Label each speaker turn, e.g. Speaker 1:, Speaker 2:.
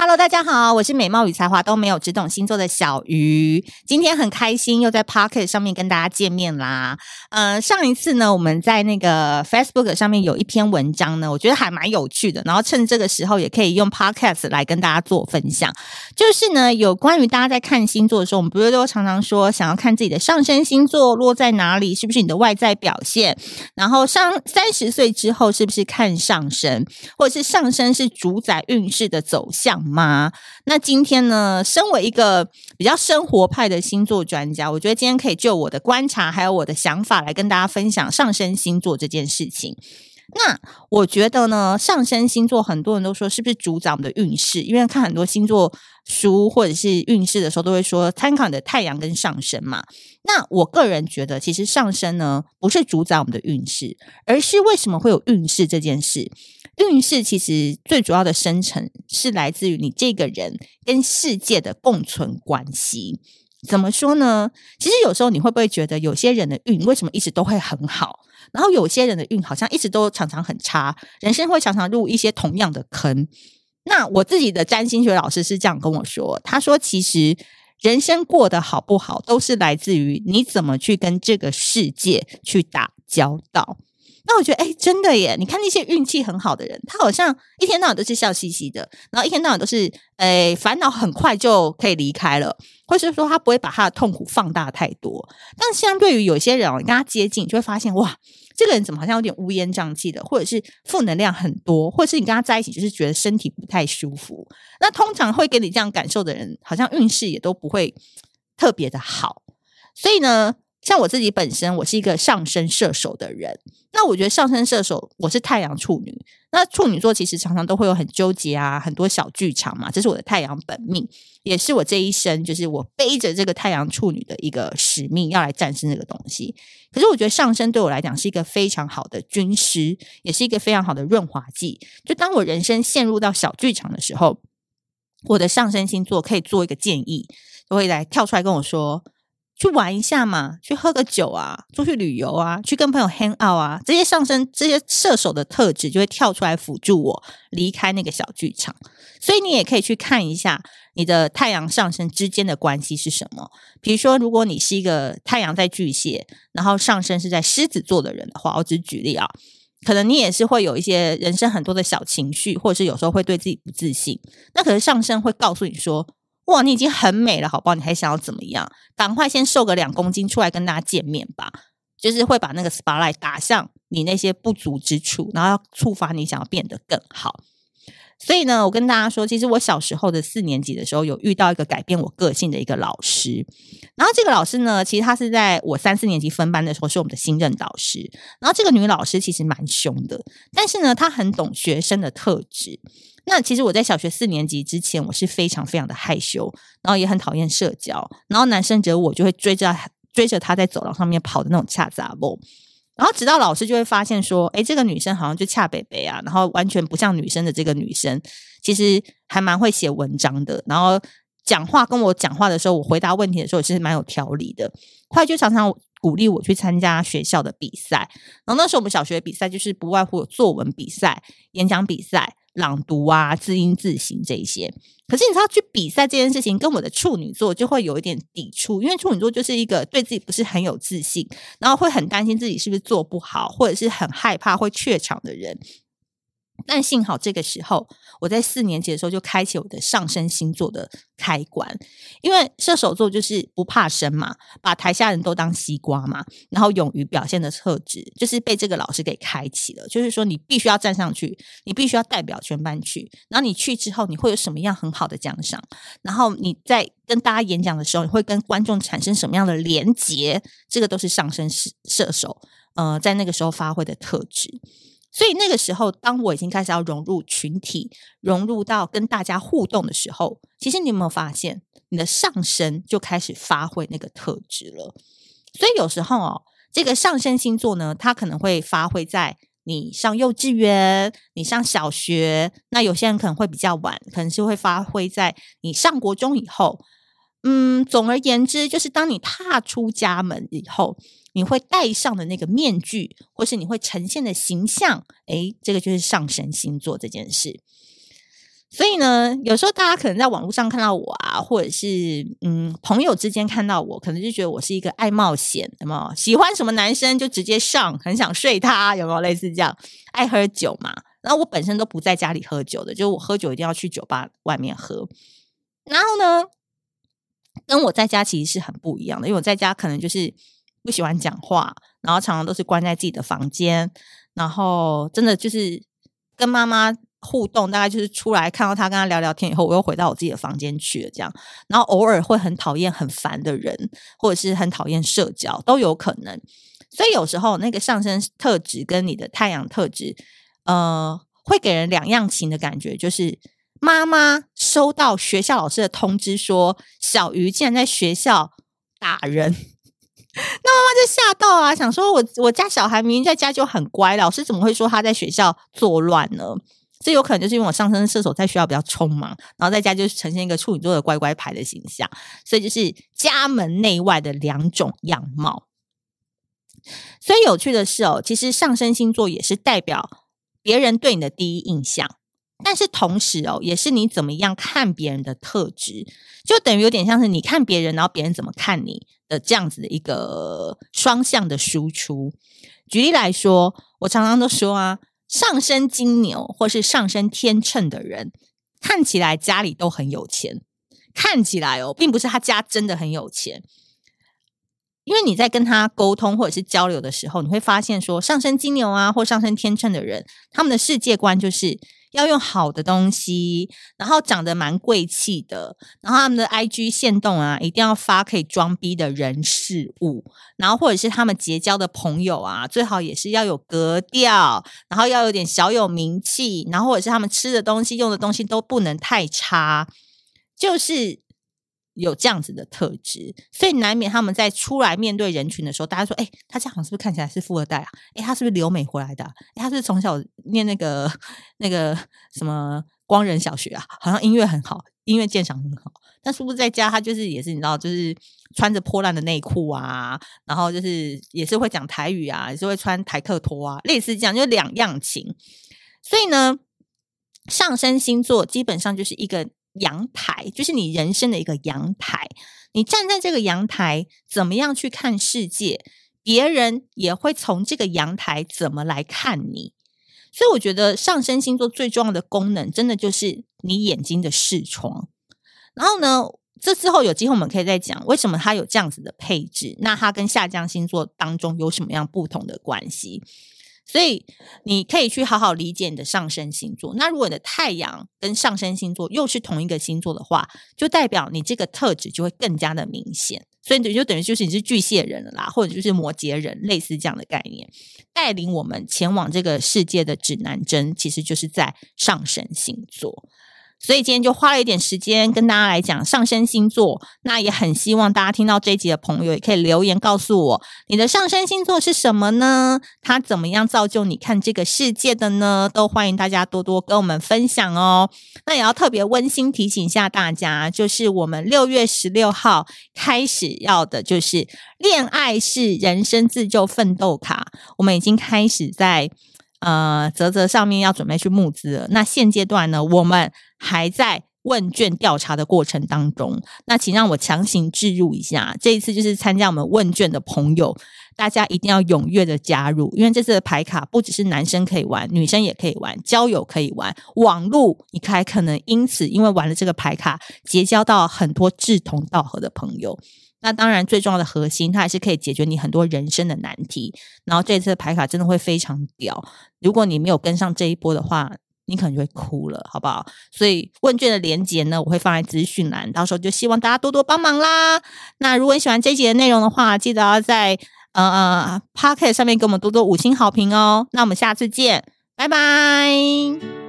Speaker 1: Hello，大家好，我是美貌与才华都没有，只懂星座的小鱼。今天很开心又在 Pocket 上面跟大家见面啦。呃，上一次呢，我们在那个 Facebook 上面有一篇文章呢，我觉得还蛮有趣的。然后趁这个时候，也可以用 Podcast 来跟大家做分享。就是呢，有关于大家在看星座的时候，我们不是都常常说想要看自己的上升星座落在哪里，是不是你的外在表现？然后上三十岁之后，是不是看上升，或者是上升是主宰运势的走向？吗？那今天呢，身为一个比较生活派的星座专家，我觉得今天可以就我的观察还有我的想法来跟大家分享上升星座这件事情。那我觉得呢，上升星座很多人都说是不是主宰我们的运势？因为看很多星座书或者是运势的时候，都会说参考你的太阳跟上升嘛。那我个人觉得，其实上升呢不是主宰我们的运势，而是为什么会有运势这件事。运势其实最主要的生成是来自于你这个人跟世界的共存关系。怎么说呢？其实有时候你会不会觉得有些人的运为什么一直都会很好，然后有些人的运好像一直都常常很差，人生会常常入一些同样的坑。那我自己的占星学老师是这样跟我说，他说其实人生过得好不好，都是来自于你怎么去跟这个世界去打交道。那我觉得，哎，真的耶！你看那些运气很好的人，他好像一天到晚都是笑嘻嘻的，然后一天到晚都是，哎，烦恼很快就可以离开了，或是说他不会把他的痛苦放大太多。但相对于有些人哦，你跟他接近，就会发现，哇，这个人怎么好像有点乌烟瘴气的，或者是负能量很多，或者是你跟他在一起就是觉得身体不太舒服。那通常会给你这样感受的人，好像运势也都不会特别的好。所以呢，像我自己本身，我是一个上升射手的人。那我觉得上升射手，我是太阳处女。那处女座其实常常都会有很纠结啊，很多小剧场嘛。这是我的太阳本命，也是我这一生就是我背着这个太阳处女的一个使命，要来战胜这个东西。可是我觉得上升对我来讲是一个非常好的军师，也是一个非常好的润滑剂。就当我人生陷入到小剧场的时候，我的上升星座可以做一个建议，都会来跳出来跟我说。去玩一下嘛，去喝个酒啊，出去旅游啊，去跟朋友 hang out 啊，这些上升、这些射手的特质就会跳出来辅助我离开那个小剧场。所以你也可以去看一下你的太阳上升之间的关系是什么。比如说，如果你是一个太阳在巨蟹，然后上升是在狮子座的人的话，我只举例啊，可能你也是会有一些人生很多的小情绪，或者是有时候会对自己不自信。那可是上升会告诉你说。哇，你已经很美了，好不好？你还想要怎么样？赶快先瘦个两公斤出来跟大家见面吧。就是会把那个 spotlight 打向你那些不足之处，然后要触发你想要变得更好。所以呢，我跟大家说，其实我小时候的四年级的时候，有遇到一个改变我个性的一个老师。然后这个老师呢，其实他是在我三四年级分班的时候，是我们的新任导师。然后这个女老师其实蛮凶的，但是呢，她很懂学生的特质。那其实我在小学四年级之前，我是非常非常的害羞，然后也很讨厌社交，然后男生觉得我就会追着追着他在走廊上面跑的那种恰杂不，然后直到老师就会发现说，诶，这个女生好像就恰北北啊，然后完全不像女生的这个女生，其实还蛮会写文章的，然后讲话跟我讲话的时候，我回答问题的时候也是蛮有条理的，后来就常常鼓励我去参加学校的比赛，然后那时候我们小学比赛就是不外乎有作文比赛、演讲比赛。朗读啊，字音字形这一些，可是你知道去比赛这件事情跟我的处女座就会有一点抵触，因为处女座就是一个对自己不是很有自信，然后会很担心自己是不是做不好，或者是很害怕会怯场的人。但幸好这个时候，我在四年级的时候就开启我的上升星座的开关，因为射手座就是不怕生嘛，把台下人都当西瓜嘛，然后勇于表现的特质，就是被这个老师给开启了。就是说，你必须要站上去，你必须要代表全班去，然后你去之后，你会有什么样很好的奖赏？然后你在跟大家演讲的时候，你会跟观众产生什么样的连结？这个都是上升射射手，呃，在那个时候发挥的特质。所以那个时候，当我已经开始要融入群体，融入到跟大家互动的时候，其实你有没有发现，你的上升就开始发挥那个特质了？所以有时候哦，这个上升星座呢，它可能会发挥在你上幼稚园、你上小学，那有些人可能会比较晚，可能是会发挥在你上国中以后。嗯，总而言之，就是当你踏出家门以后，你会戴上的那个面具，或是你会呈现的形象，诶，这个就是上升星座这件事。所以呢，有时候大家可能在网络上看到我啊，或者是嗯朋友之间看到我，可能就觉得我是一个爱冒险，有没有？喜欢什么男生就直接上，很想睡他，有没有？类似这样，爱喝酒嘛。然后我本身都不在家里喝酒的，就我喝酒一定要去酒吧外面喝。然后呢，跟我在家其实是很不一样的，因为我在家可能就是不喜欢讲话，然后常常都是关在自己的房间，然后真的就是跟妈妈。互动大概就是出来看到他跟他聊聊天以后，我又回到我自己的房间去了，这样。然后偶尔会很讨厌很烦的人，或者是很讨厌社交都有可能。所以有时候那个上升特质跟你的太阳特质，呃，会给人两样情的感觉。就是妈妈收到学校老师的通知说小鱼竟然在学校打人，那妈妈就吓到啊，想说我我家小孩明明在家就很乖，老师怎么会说他在学校作乱呢？这有可能就是因为我上升射手在学校比较匆忙，然后在家就是呈现一个处女座的乖乖牌的形象，所以就是家门内外的两种样貌。所以有趣的是哦，其实上升星座也是代表别人对你的第一印象，但是同时哦，也是你怎么样看别人的特质，就等于有点像是你看别人，然后别人怎么看你的这样子的一个双向的输出。举例来说，我常常都说啊。上升金牛或是上升天秤的人，看起来家里都很有钱。看起来哦，并不是他家真的很有钱，因为你在跟他沟通或者是交流的时候，你会发现说，上升金牛啊或上升天秤的人，他们的世界观就是。要用好的东西，然后长得蛮贵气的，然后他们的 IG 限动啊，一定要发可以装逼的人事物，然后或者是他们结交的朋友啊，最好也是要有格调，然后要有点小有名气，然后或者是他们吃的东西、用的东西都不能太差，就是。有这样子的特质，所以难免他们在出来面对人群的时候，大家说：“哎、欸，他这样是不是看起来是富二代啊？哎、他是不是留美回来的、哎、他是从小念那个那个什么光仁小学啊？好像音乐很好，音乐鉴赏很好。但是不是在家，他就是也是你知道，就是穿着破烂的内裤啊，然后就是也是会讲台语啊，也是会穿台客拖啊，类似这样，就两样情。所以呢，上升星座基本上就是一个。阳台就是你人生的一个阳台，你站在这个阳台，怎么样去看世界，别人也会从这个阳台怎么来看你。所以我觉得上升星座最重要的功能，真的就是你眼睛的视窗。然后呢，这之后有机会我们可以再讲为什么它有这样子的配置，那它跟下降星座当中有什么样不同的关系？所以你可以去好好理解你的上升星座。那如果你的太阳跟上升星座又是同一个星座的话，就代表你这个特质就会更加的明显。所以你就等于就是你是巨蟹人了啦，或者就是摩羯人，类似这样的概念，带领我们前往这个世界的指南针，其实就是在上升星座。所以今天就花了一点时间跟大家来讲上升星座，那也很希望大家听到这一集的朋友也可以留言告诉我你的上升星座是什么呢？它怎么样造就你看这个世界的呢？都欢迎大家多多跟我们分享哦。那也要特别温馨提醒一下大家，就是我们六月十六号开始要的就是恋爱是人生自救奋斗卡，我们已经开始在。呃，泽泽上面要准备去募资了。那现阶段呢，我们还在问卷调查的过程当中。那请让我强行置入一下，这一次就是参加我们问卷的朋友，大家一定要踊跃的加入，因为这次的牌卡不只是男生可以玩，女生也可以玩，交友可以玩，网络你还可能因此因为玩了这个牌卡，结交到很多志同道合的朋友。那当然，最重要的核心，它还是可以解决你很多人生的难题。然后这次的牌卡真的会非常屌，如果你没有跟上这一波的话，你可能就会哭了，好不好？所以问卷的连结呢，我会放在资讯栏，到时候就希望大家多多帮忙啦。那如果你喜欢这一集的内容的话，记得要在呃呃 Podcast 上面给我们多多五星好评哦。那我们下次见，拜拜。